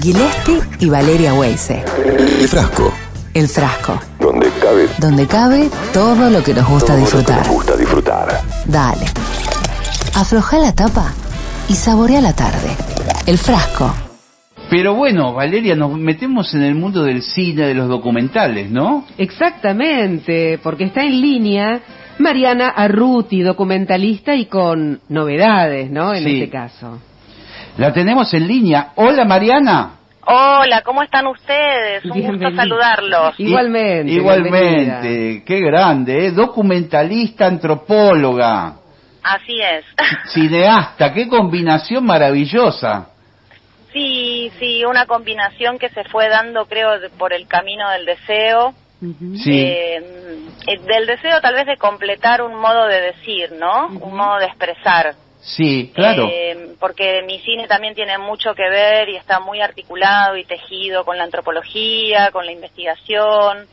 Gillespie y Valeria Weise. El frasco, El frasco, donde cabe donde cabe todo lo que nos gusta todo lo que disfrutar. nos gusta disfrutar. Dale. Afloja la tapa y saborea la tarde. El frasco. Pero bueno, Valeria, nos metemos en el mundo del cine, de los documentales, ¿no? Exactamente, porque está en línea Mariana Arruti, documentalista y con novedades, ¿no? En Sí. este caso. La tenemos en línea. Hola, Mariana. Hola, ¿cómo están ustedes? Un gusto saludarlos. Igualmente. Igualmente. Qué grande, ¿eh? Documentalista, antropóloga, Así es. cineasta. Qué combinación maravillosa. Sí, sí, una combinación que se fue dando, creo, de- por el camino del deseo. Sí. Eh, eh, del deseo tal vez de completar un modo de decir, ¿no? Un modo de expresar. Sí, claro. Eh, porque mi cine también tiene mucho que ver y está muy articulado y tejido con la antropología, con la investigación.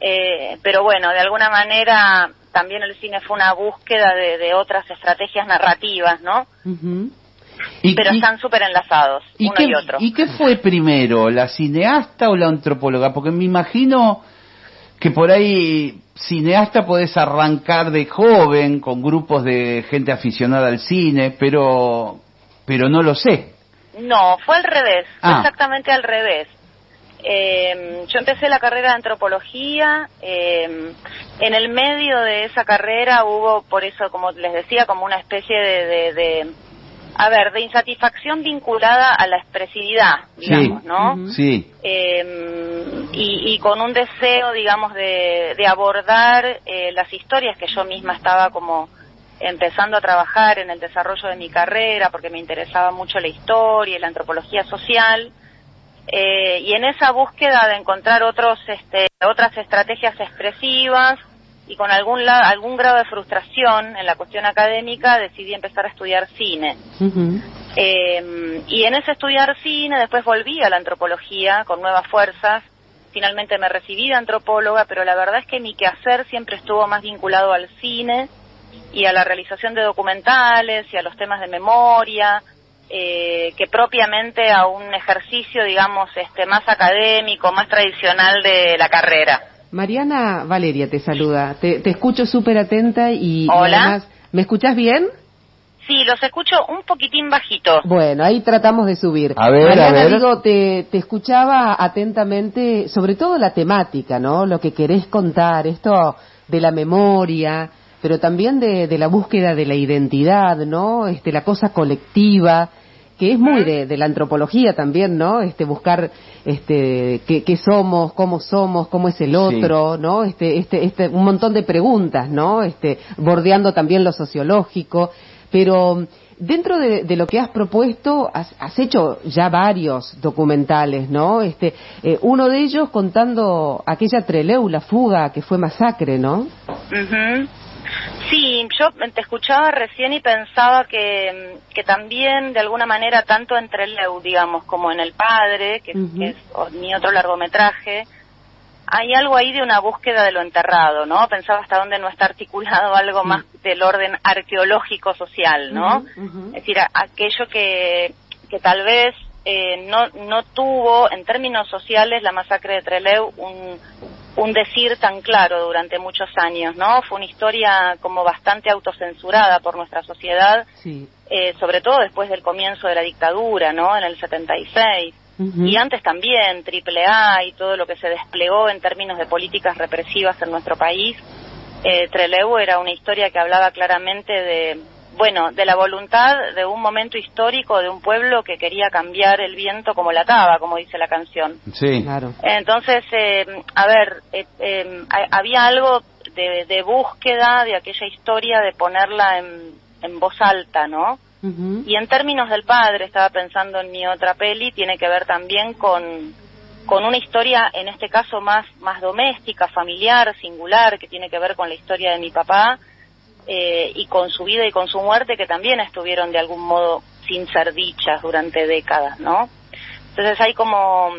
Eh, pero bueno, de alguna manera también el cine fue una búsqueda de, de otras estrategias narrativas, ¿no? Ujú. ¿Y, Pero y- están súper enlazados, uno qué, y otro. ¿Y qué fue primero, la cineasta o la antropóloga? Porque me imagino que por ahí cineasta podés arrancar de joven con grupos de gente aficionada al cine, pero pero no lo sé. No, fue al revés, fue Ah. exactamente al revés. Eh, yo empecé la carrera de antropología, eh, en el medio de esa carrera hubo, por eso, como les decía, como una especie de, de, de- a ver, de insatisfacción vinculada a la expresividad, digamos, sí, ¿no? Sí, Eh, y, y con un deseo, digamos, de, de abordar eh, las historias que yo misma estaba como empezando a trabajar en el desarrollo de mi carrera, porque me interesaba mucho la historia y la antropología social. Eh, y en esa búsqueda de encontrar otros, este, otras estrategias expresivas y con algún, la- algún grado de frustración en la cuestión académica, decidí empezar a estudiar cine. Eh, y en ese estudiar cine después volví a la antropología con nuevas fuerzas. Finalmente me recibí de antropóloga, pero la verdad es que mi quehacer siempre estuvo más vinculado al cine y a la realización de documentales y a los temas de memoria, eh, que propiamente a un ejercicio, digamos, este, más académico, más tradicional de la carrera. Mariana Valeria te saluda. Te, te escucho súper atenta y, y Hola. además, ¿me escuchás bien? Sí, los escucho un poquitín bajito. Bueno, ahí tratamos de subir. A ver, Mariana, a ver. digo, te, te escuchaba atentamente, sobre todo la temática, ¿no? Lo que querés contar, esto de la memoria, pero también de, de la búsqueda de la identidad, ¿no? Este, la cosa colectiva, que es muy de, de la antropología también, ¿no? Este, buscar, este, qué, qué somos, cómo somos, cómo es el Sí. otro, ¿no? Este, este, este, un montón de preguntas, ¿no? Este, bordeando también lo sociológico, pero dentro de, de lo que has propuesto, has, has hecho ya varios documentales, ¿no? Este, eh, uno de ellos contando aquella Treleu, la fuga, que fue masacre, ¿no? Ujú. Sí, yo te escuchaba recién y pensaba que, que también de alguna manera tanto entre Leu, digamos, como en El Padre, que, que es o- mi otro largometraje, hay algo ahí de una búsqueda de lo enterrado, ¿no? Pensaba hasta dónde no está articulado algo más del orden arqueológico social, ¿no? Es decir, a- aquello que, que tal vez eh, no, no tuvo en términos sociales la masacre de Trelew un, un decir tan claro durante muchos años, ¿no? Fue una historia como bastante autocensurada por nuestra sociedad, Sí. eh, sobre todo después del comienzo de la dictadura, ¿no? En el 76. Ujú. Y antes también, AAA y todo lo que se desplegó en términos de políticas represivas en nuestro país. Eh, Trelew era una historia que hablaba claramente de, bueno, de la voluntad de un momento histórico de un pueblo que quería cambiar el viento como la taba, como dice la canción. sí. Claro. Entonces, eh, a ver, eh, eh, ha- había algo de, de búsqueda de aquella historia de ponerla en, en voz alta, ¿no? Y en términos del padre, estaba pensando en mi otra peli, tiene que ver también con, con una historia, en este caso más, más doméstica, familiar, singular, que tiene que ver con la historia de mi papá eh, y con su vida y con su muerte, que también estuvieron de algún modo sin ser dichas durante décadas, ¿no? Entonces hay como,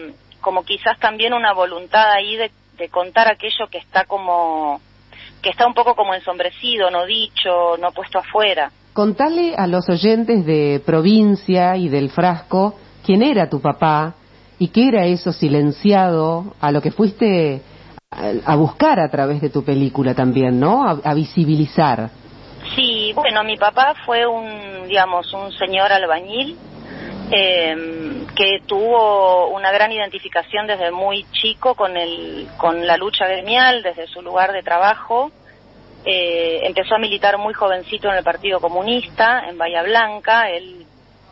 como quizás también una voluntad ahí de, de contar aquello que está como, que está un poco como ensombrecido, no dicho, no puesto afuera. Contale a los oyentes de provincia y del frasco quién era tu papá, y qué era eso silenciado a lo que fuiste a, buscar a través de tu película también, ¿no? A, visibilizar. Sí, bueno, mi papá fue un, digamos, un señor albañil eh, que tuvo una gran identificación desde muy chico con el, con la lucha gremial, desde su lugar de trabajo. Eh, empezó a militar muy jovencito en el Partido Comunista, en Bahía Blanca. Él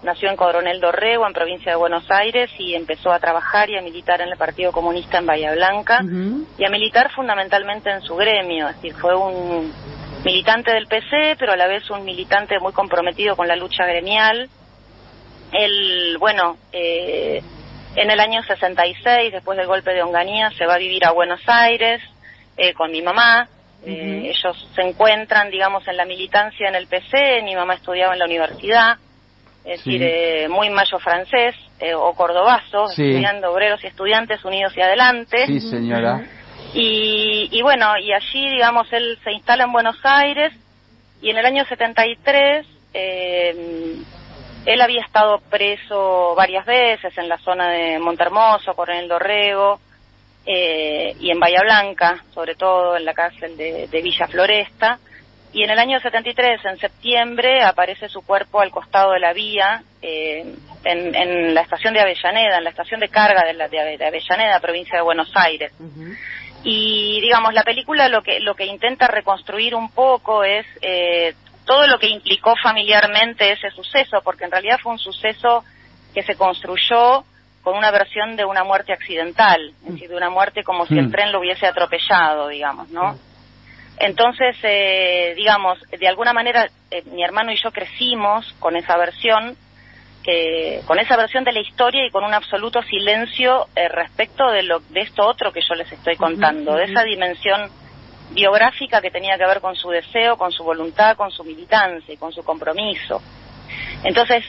nació en Coronel Dorrego, en provincia de Buenos Aires, y empezó a trabajar y a militar en el Partido Comunista en Bahía Blanca, y a militar fundamentalmente en su gremio, es decir, fue un militante del PC, pero a la vez un militante muy comprometido con la lucha gremial. Él, bueno, eh, en el año 66, después del golpe de Onganía, se va a vivir a Buenos Aires eh, con mi mamá. Eh, ellos se encuentran, digamos, en la militancia en el PC. Mi mamá estudiaba en la universidad es decir, eh, muy mayo francés eh, o cordobazo, estudiando obreros y estudiantes unidos y adelante. Sí, señora. Y, y bueno, y allí, digamos, él se instala en Buenos Aires y en el año 73 eh, él había estado preso varias veces en la zona de Montermoso, Coronel Dorrego eh, y en Bahía Blanca, sobre todo en la cárcel de, de Villa Floresta y en el año 73, en septiembre, aparece su cuerpo al costado de la vía, eh, en, la estación de Avellaneda, en la estación de carga de, la, de, Avellaneda, provincia de Buenos Aires. Y, digamos, la película lo que, lo que intenta reconstruir un poco es eh, todo lo que implicó familiarmente ese suceso, porque en realidad fue un suceso que se construyó con una versión de una muerte accidental, es decir, de una muerte como si el tren lo hubiese atropellado, digamos, ¿no? Entonces, eh, digamos, de alguna manera eh, mi hermano y yo crecimos con esa versión, que, con esa versión de la historia y con un absoluto silencio eh, respecto de, lo, de esto otro que yo les estoy contando, de esa dimensión biográfica que tenía que ver con su deseo, con su voluntad, con su militancia y con su compromiso. Entonces,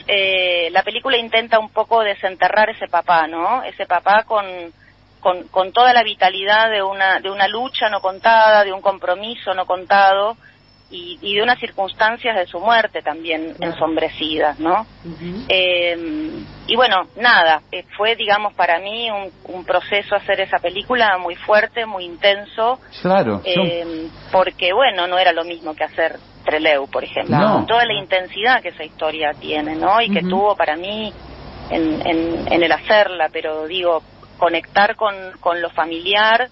la película intenta un poco desenterrar ese papá, ¿no? Ese papá con con, con toda la vitalidad de una, de una lucha no contada, de un compromiso no contado y, y de unas circunstancias de su muerte también ensombrecidas, ¿no? eh, y bueno, nada, eh, fue, digamos, para mí un, un, proceso hacer esa película muy fuerte, muy intenso. Claro. Eh, porque, bueno, no era lo mismo que hacer Treleu, por ejemplo. Con toda la intensidad que esa historia tiene, ¿no? Y que tuvo para mí en, en, en el hacerla, pero digo, conectar con, con lo familiar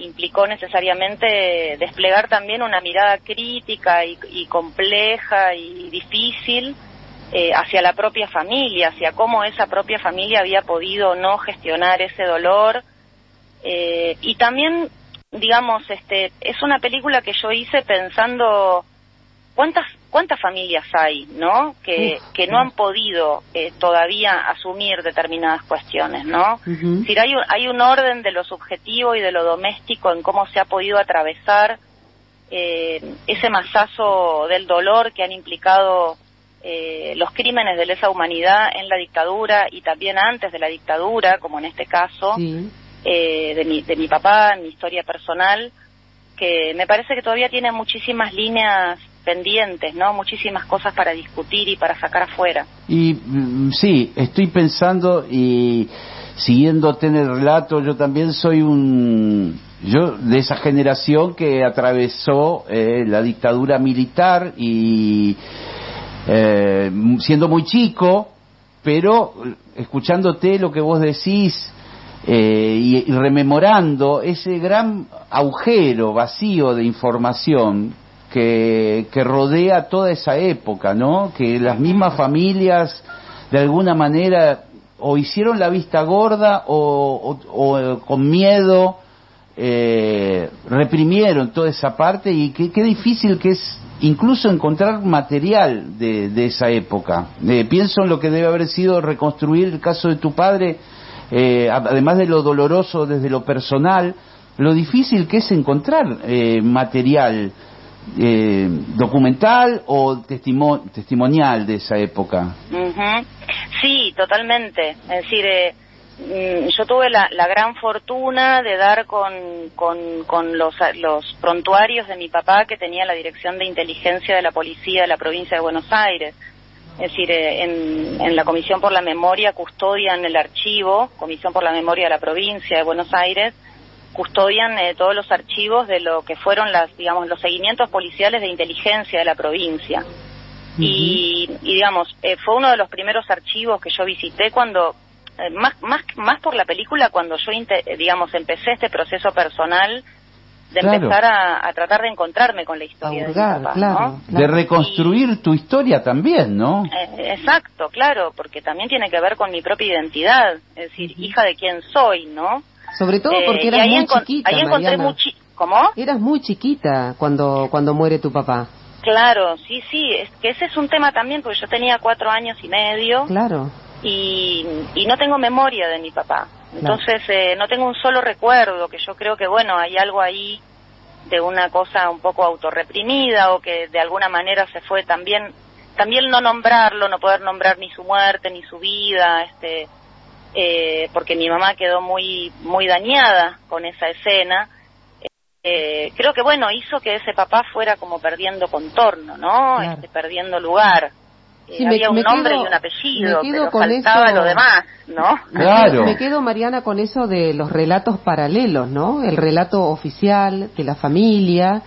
implicó necesariamente desplegar también una mirada crítica y, compleja y difícil eh, hacia la propia familia, hacia cómo esa propia familia había podido no gestionar ese dolor. Eh, y también, digamos, este, es una película que yo hice pensando cuántas cuántas familias hay, ¿no? Que, que no han podido eh, todavía asumir determinadas cuestiones, ¿no? Es decir, hay un, hay un orden de lo subjetivo y de lo doméstico en cómo se ha podido atravesar eh, ese masazo del dolor que han implicado eh, los crímenes de lesa humanidad en la dictadura y también antes de la dictadura, como en este caso, de, mi, de mi papá, en mi historia personal, que me parece que todavía tiene muchísimas líneas pendientes, ¿no? Muchísimas cosas para discutir y para sacar afuera. Y mm, sí, estoy pensando y siguiéndote en el relato, yo también soy un yo de esa generación que atravesó eh, la dictadura militar y eh, siendo muy chico, pero escuchándote lo que vos decís eh, y, rememorando ese gran agujero vacío de información que, rodea toda esa época, ¿no? Que las mismas familias, de alguna manera, o hicieron la vista gorda o, o, con miedo eh, reprimieron toda esa parte y qué, difícil que es incluso encontrar material de, esa época. Eh, pienso en lo que debe haber sido reconstruir el caso de tu padre, eh, además de lo doloroso desde lo personal, lo difícil que es encontrar eh, material eh, documental o testimonial de esa época. Sí, totalmente. Es decir, eh, mm, yo tuve la, gran fortuna de dar con, con, los, los prontuarios de mi papá que tenía la dirección de inteligencia de la policía de la provincia de Buenos Aires. Es decir, eh, en, en la Comisión por la Memoria custodian el archivo, Comisión por la Memoria de la Provincia de Buenos Aires, custodian eh, todos los archivos de lo que fueron las, digamos, los seguimientos policiales de inteligencia de la provincia. y, y, digamos, eh, fue uno de los primeros archivos que yo visité cuando, eh, más, más, más por la película, cuando yo, eh, digamos, empecé este proceso personal de Claro. empezar a, a tratar de encontrarme con la historia de mi papá, claro, ¿no? De reconstruir tu historia también, ¿no? Eh, exacto, claro, porque también tiene que ver con mi propia identidad, es decir, hija de quién soy, ¿no? Sobre todo Eh, porque y eras muy chiquita, ahí encontré ¿Cómo? Eras muy chiquita cuando, cuando muere tu papá. Claro, sí, sí, es que ese es un tema también, porque yo tenía cuatro años y medio Claro. y, y no tengo memoria de mi papá. Entonces, eh, no tengo un solo recuerdo, que yo creo que, bueno, hay algo ahí de una cosa un poco autorreprimida o que de alguna manera se fue también, también no nombrarlo, no poder nombrar ni su muerte ni su vida, este, eh, porque mi mamá quedó muy, muy dañada con esa escena. Eh, creo que bueno hizo que ese papá fuera como perdiendo contorno, ¿no? Claro. Este, perdiendo lugar. Eh, me- había un me nombre quedo- y un apellido, me quedo pero con faltaba eso- lo demás, ¿no? Me Claro. quedo- Me quedo, Mariana, con eso de los relatos paralelos, ¿no? El relato oficial de la familia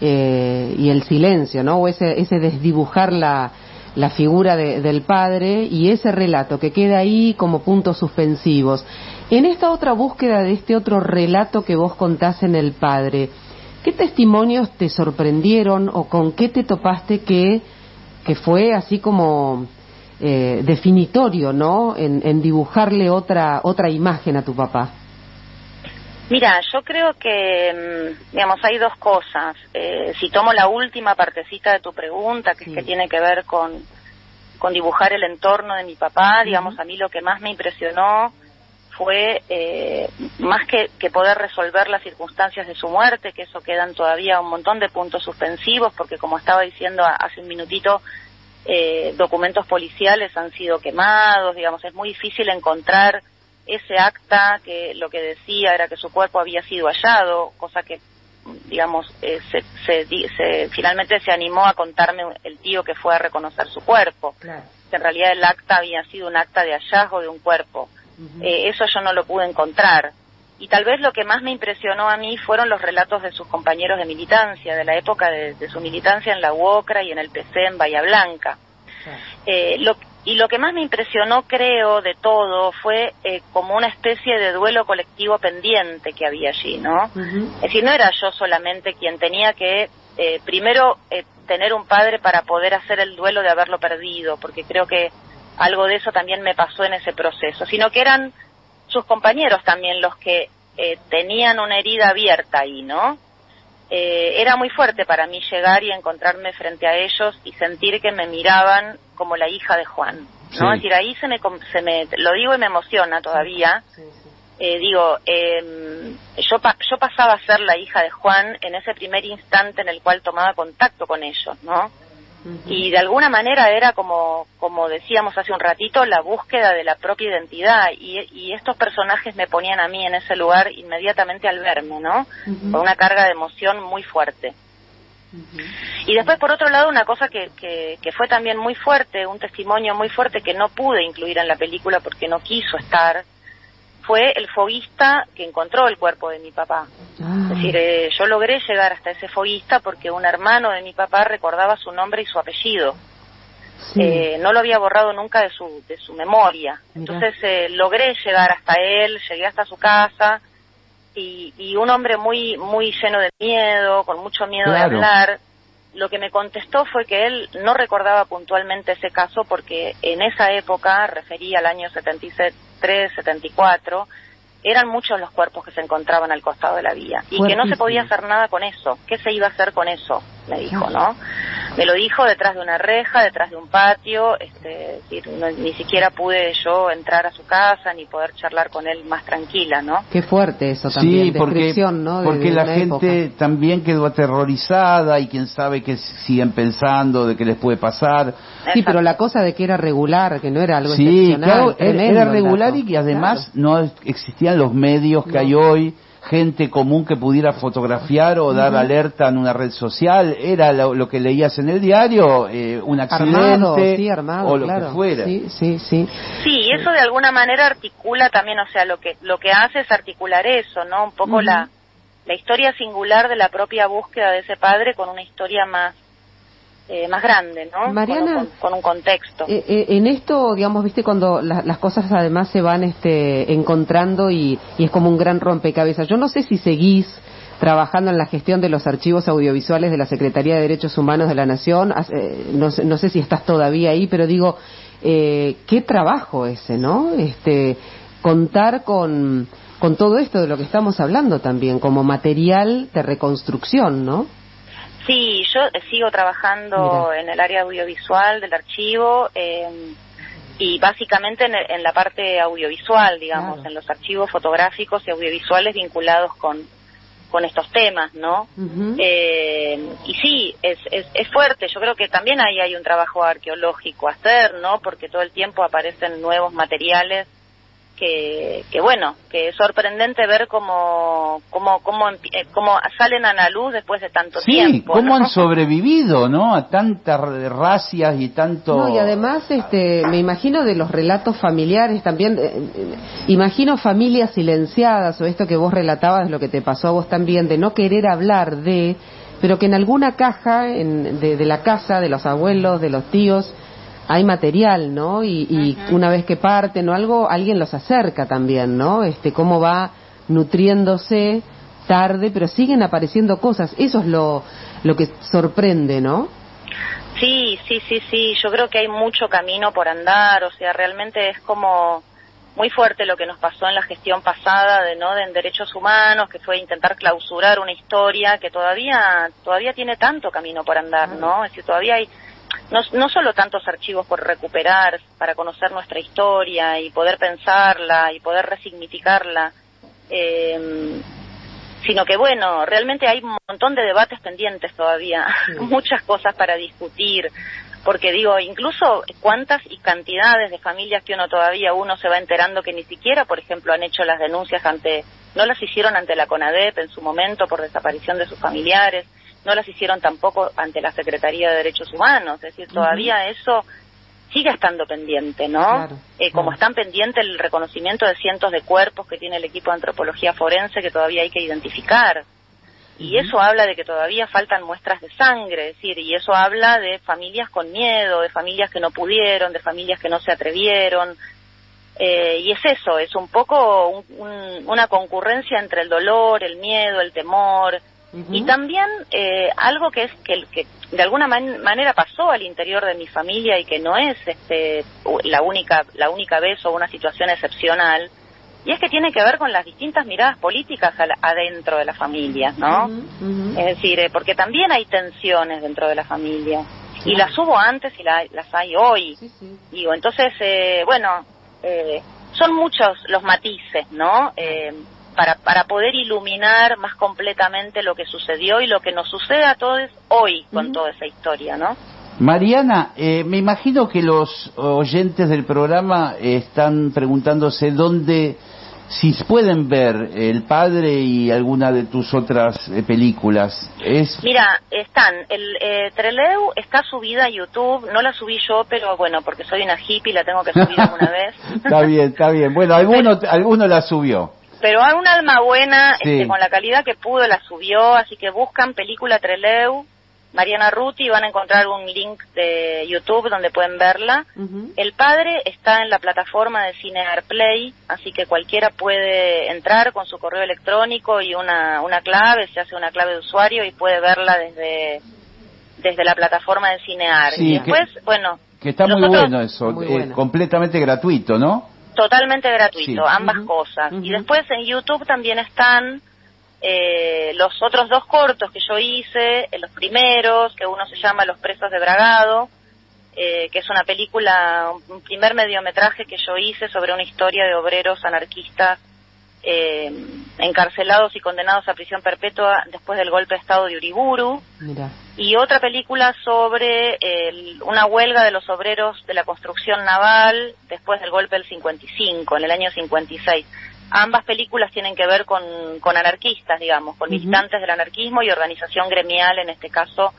eh, y el silencio, ¿no? O ese, ese desdibujar la, la figura de- del padre y ese relato que queda ahí como puntos suspensivos. En esta otra búsqueda de este otro relato que vos contás en el padre, ¿qué testimonios te sorprendieron o con qué te topaste que, que fue así como eh, definitorio, ¿no? En, en dibujarle otra otra imagen a tu papá. Mira, yo creo que, mm, digamos, hay dos cosas. Eh, si tomo la última partecita de tu pregunta, que Sí. es que tiene que ver con, con dibujar el entorno de mi papá, digamos, a mí lo que más me impresionó fue eh, más que, que poder resolver las circunstancias de su muerte, que eso quedan todavía un montón de puntos suspensivos, porque como estaba diciendo hace un minutito, eh, documentos policiales han sido quemados, digamos, es muy difícil encontrar ese acta que lo que decía era que su cuerpo había sido hallado, cosa que, digamos, eh, se, se se- finalmente se animó a contarme el tío que fue a reconocer su cuerpo, que en realidad el acta había sido un acta de hallazgo de un cuerpo. Eh, eso yo no lo pude encontrar. Y tal vez lo que más me impresionó a mí fueron los relatos de sus compañeros de militancia, de la época de, de su militancia en la UOCRA y en el PC en Bahía Blanca. Eh, lo- y lo que más me impresionó, creo, de todo fue eh, como una especie de duelo colectivo pendiente que había allí, ¿no? Es decir, no era yo solamente quien tenía que, eh, primero, eh, tener un padre para poder hacer el duelo de haberlo perdido, porque creo que algo de eso también me pasó en ese proceso, sino que eran sus compañeros también los que eh, tenían una herida abierta ahí, ¿no? Eh, era muy fuerte para mí llegar y encontrarme frente a ellos y sentir que me miraban como la hija de Juan, ¿no? Sí. Es decir, ahí se me, se me, lo digo y me emociona todavía, eh, digo, eh, yo, pa- yo pasaba a ser la hija de Juan en ese primer instante en el cual tomaba contacto con ellos, ¿no? Y de alguna manera era como, como decíamos hace un ratito, la búsqueda de la propia identidad y, y estos personajes me ponían a mí en ese lugar inmediatamente al verme, ¿no? Con una carga de emoción muy fuerte. Y después, por otro lado, una cosa que, que, que fue también muy fuerte, un testimonio muy fuerte que no pude incluir en la película porque no quiso estar, fue el foguista que encontró el cuerpo de mi papá. Ah, Es decir, eh, yo logré llegar hasta ese foguista porque un hermano de mi papá recordaba su nombre y su apellido. sí. Eh, no lo había borrado nunca de su, de su memoria. Mirá. Entonces eh, logré llegar hasta él, llegué hasta su casa y, y un hombre muy, muy lleno de miedo, con mucho miedo Claro. de hablar. Lo que me contestó fue que él no recordaba puntualmente ese caso porque en esa época, refería al año 73, 74, eran muchos los cuerpos que se encontraban al costado de la vía y que no se podía hacer nada con eso. ¿Qué se iba a hacer con eso? Me dijo, ¿no? Me lo dijo detrás de una reja, detrás de un patio, este, es decir, no- ni siquiera pude yo entrar a su casa ni poder charlar con él más tranquila, ¿no? Qué fuerte eso también, Sí, porque, descripción, ¿no? De- porque de la gente época. también quedó aterrorizada y quién sabe que siguen pensando de qué les puede pasar. Sí, pero la cosa de que era regular, que no era algo Sí, excepcional. claro, era, era regular y que además Claro. no existían los medios que No. hay hoy gente común que pudiera fotografiar o dar alerta en una red social, era lo, que leías en el diario, eh, un accidente o lo que fuera. Sí, sí, sí. Sí, eso de alguna manera articula también, o sea, lo que lo que hace es articular eso, ¿no? Un poco la la historia singular de la propia búsqueda de ese padre con una historia más eh, más grande, ¿no? Mariana, con, un contexto. Eh, eh, en esto, digamos, viste, cuando las cosas además se van este, encontrando y, es como un gran rompecabezas. Yo no sé si seguís trabajando en la gestión de los archivos audiovisuales de la Secretaría de Derechos Humanos de la Nación. no, sé, no sé si estás todavía ahí, pero digo, qué trabajo ese, ¿no? Este, contar con, con todo esto de lo que estamos hablando también, como material de reconstrucción, ¿no? Sí, yo sigo trabajando en el área audiovisual del archivo eh, y básicamente en, la parte audiovisual, digamos, en los archivos fotográficos y audiovisuales vinculados con, con estos temas, ¿no? eh, y sí, es, es, es, fuerte. Yo creo que también ahí hay un trabajo arqueológico a hacer, ¿no? Porque todo el tiempo aparecen nuevos materiales que, que bueno, que es sorprendente ver cómo, cómo, cómo, eh, cómo salen a la luz después de tanto tiempo. cómo han sobrevivido, ¿no? A tantas racias y tanto... No, y además, este, me imagino de los relatos familiares también, eh, eh, imagino familias silenciadas o esto que vos relatabas, lo que te pasó a vos también, de no querer hablar de, pero que en alguna caja en, de, de la casa, de los abuelos, de los tíos, hay material, ¿no? Y, una vez que parten o algo, alguien los acerca también, ¿no? Este, cómo va nutriéndose tarde, pero siguen apareciendo cosas. Eso es lo, lo que sorprende, ¿no? Sí, sí, sí, sí. Yo creo que hay mucho camino por andar. O sea, realmente es como muy fuerte lo que nos pasó en la gestión pasada de no de en derechos humanos que fue intentar clausurar una historia que todavía todavía tiene tanto camino por andar no es decir todavía hay no, no solo tantos archivos por recuperar para conocer nuestra historia y poder pensarla y poder resignificarla, eh, sino que bueno, realmente hay un montón de debates pendientes todavía, muchas cosas para discutir, porque digo, incluso cuántas y cantidades de familias que uno todavía uno se va enterando que ni siquiera, por ejemplo, han hecho las denuncias ante, no las hicieron ante la CONADEP en su momento por desaparición de sus familiares, no las hicieron tampoco ante la Secretaría de Derechos Humanos, es decir, todavía eso sigue estando pendiente, ¿no? eh, Como están pendiente el reconocimiento de cientos de cuerpos que tiene el equipo de antropología forense que todavía hay que identificar. Y eso habla de que todavía faltan muestras de sangre, es decir, y eso habla de familias con miedo, de familias que no pudieron, de familias que no se atrevieron. Eh, y es eso, es un poco una concurrencia entre el dolor, el miedo, el temor, y también eh, algo que es que, que de alguna manera pasó al interior de mi familia y que no es este, la única la única vez o una situación excepcional y es que tiene que ver con las distintas miradas políticas adentro de la familia, ¿no? Es decir, eh, porque también hay tensiones dentro de la familia y las hubo antes y las hay hoy. Digo, entonces, eh, bueno, son muchos los matices, ¿no? Para, para poder iluminar más completamente lo que sucedió y lo que nos sucede a todos hoy con toda esa historia, ¿no? Mariana, eh, me imagino que los oyentes del programa están preguntándose dónde, si pueden ver El Padre y alguna de tus otras eh, películas. Es... Mira, están, el eh, Treleu está subida a YouTube, no la subí yo, pero bueno, porque soy una hippie, la tengo que subir alguna vez. está bien, está bien. Bueno, alguno, alguno la subió pero hay un alma buena, este, con la calidad que pudo, la subió, así que buscan película Treleu, Mariana Ruti, y van a encontrar un link de YouTube donde pueden verla. El padre está en la plataforma de Cine Play, así que cualquiera puede entrar con su correo electrónico y una, una clave, se hace una clave de usuario y puede verla desde, desde la plataforma de Cinear. y después, bueno... Que está muy bueno eso, eh, completamente gratuito, ¿no? Totalmente gratuito, ambas cosas. Y después en YouTube también están eh, los otros dos cortos que yo hice, eh, los primeros, que uno se llama Los presos de Bragado, eh, que es una película, un primer mediometraje que yo hice sobre una historia de obreros anarquistas eh, encarcelados y condenados a prisión perpetua después del golpe de Estado de Uriburu. Y otra película sobre una huelga de los obreros de la construcción naval después del golpe del 55, en el año 56. ambas películas tienen que ver con, con anarquistas, digamos, con militantes del anarquismo y organización gremial, en este caso,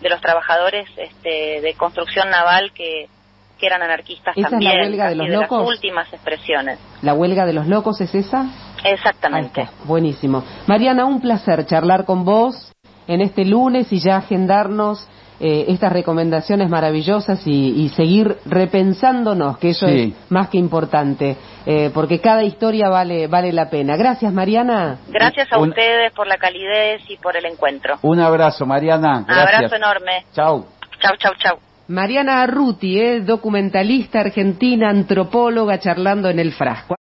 de los trabajadores este, de construcción naval que, que eran anarquistas ¿Esa también. es la huelga de los las locos? últimas expresiones. ¿La huelga de los locos es esa? Exactamente. buenísimo. Mariana, un placer charlar con vos en este lunes y ya agendarnos eh, estas recomendaciones maravillosas y, y seguir repensándonos, que eso Sí. es más que importante, eh, porque cada historia vale, vale la pena. Gracias, Mariana. Gracias a Un- ustedes por la calidez y por el encuentro. Un abrazo, Mariana. Gracias. Abrazo enorme. Chau. Chau, chau, chau. Mariana Arruti, eh, documentalista argentina, antropóloga, charlando en el frasco.